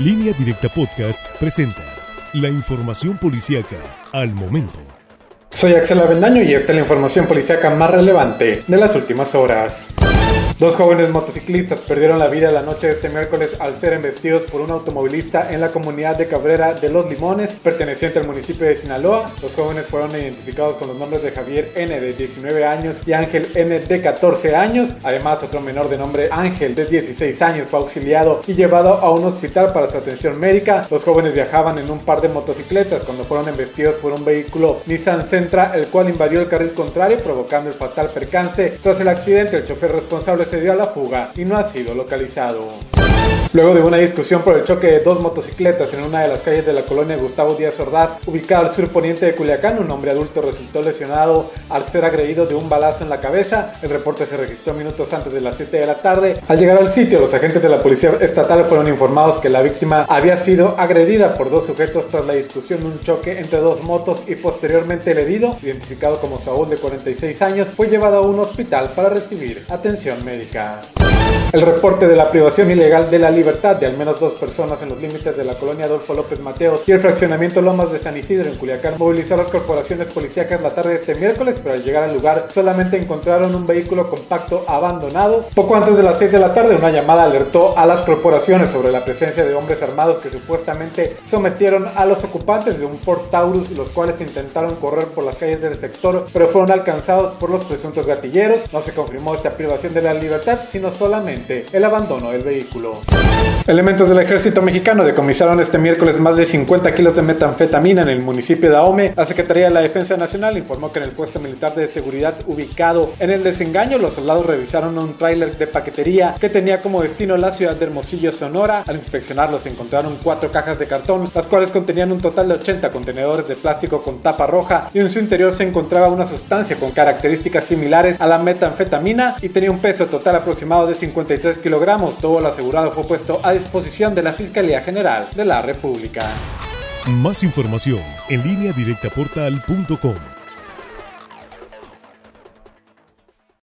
Línea Directa Podcast presenta la información policíaca al momento. Soy Axel Avendaño y esta es la información policíaca más relevante de las últimas horas. Dos jóvenes motociclistas perdieron la vida la noche de este miércoles al ser embestidos por un automovilista en la comunidad de Cabrera de Los Limones, perteneciente al municipio de Sinaloa. Los jóvenes fueron identificados con los nombres de Javier N de 19 años y Ángel N de 14 años. Además, otro menor de nombre Ángel de 16 años fue auxiliado y llevado a un hospital para su atención médica. Los jóvenes viajaban en un par de motocicletas cuando fueron embestidos por un vehículo Nissan Sentra, el cual invadió el carril contrario provocando el fatal percance. Tras el accidente, el chofer responsable dio a la fuga y no ha sido localizado. Luego de una discusión por el choque de dos motocicletas en una de las calles de la colonia Gustavo Díaz Ordaz, ubicada al sur poniente de Culiacán, un hombre adulto resultó lesionado al ser agredido de un balazo en la cabeza. El reporte se registró minutos antes de las 7 de la tarde. Al llegar al sitio, los agentes de la policía estatal fueron informados que la víctima había sido agredida por dos sujetos tras la discusión de un choque entre dos motos y posteriormente el herido, identificado como Saúl de 46 años, fue llevado a un hospital para recibir atención médica. El reporte de la privación ilegal de la libertad de al menos dos personas en los límites de la colonia Adolfo López Mateos y el fraccionamiento Lomas de San Isidro en Culiacán movilizó a las corporaciones policíacas la tarde de este miércoles, pero al llegar al lugar solamente encontraron un vehículo compacto abandonado. Poco antes de las 6 de la tarde, una llamada alertó a las corporaciones sobre la presencia de hombres armados que supuestamente sometieron a los ocupantes de un Ford Taurus, los cuales intentaron correr por las calles del sector, pero fueron alcanzados por los presuntos gatilleros. No se confirmó esta privación de la libertad, sino solamente el abandono del vehículo. Elementos del ejército mexicano decomisaron este miércoles más de 50 kilos de metanfetamina en el municipio de Ahome. La Secretaría de la Defensa Nacional informó que en el puesto militar de seguridad ubicado en el desengaño, los soldados revisaron un tráiler de paquetería que tenía como destino la ciudad de Hermosillo, Sonora. Al inspeccionarlos encontraron cuatro cajas de cartón, las cuales contenían un total de 80 contenedores de plástico con tapa roja y en su interior se encontraba una sustancia con características similares a la metanfetamina y tenía un peso total aproximado de 50 kilogramos. Todo el asegurado fue puesto a disposición de la Fiscalía General de la República. Más información en línea directa portal.com